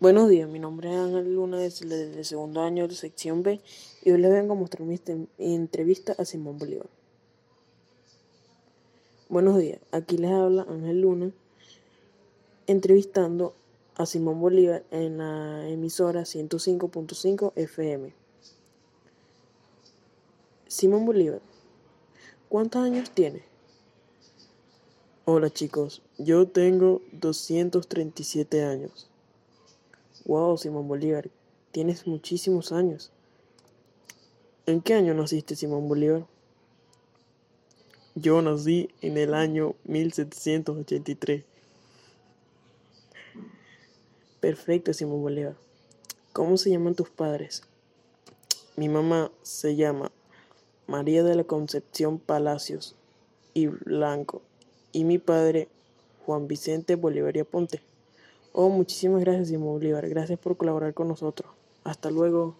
Buenos días, mi nombre es Ángel Luna, es del segundo año de sección B y hoy les vengo a mostrar mi entrevista a Simón Bolívar. Buenos días, aquí les habla Ángel Luna entrevistando a Simón Bolívar en la emisora 105.5 FM. Simón Bolívar, ¿cuántos años tiene? Hola chicos, yo tengo 237 años. Wow, Simón Bolívar, tienes muchísimos años. ¿En qué año naciste, Simón Bolívar? Yo nací en el año 1783. Perfecto, Simón Bolívar. ¿Cómo se llaman tus padres? Mi mamá se llama María de la Concepción Palacios y Blanco y mi padre Juan Vicente Bolívar y Aponte. Oh, muchísimas gracias, Simón Bolívar. Gracias por colaborar con nosotros. Hasta luego.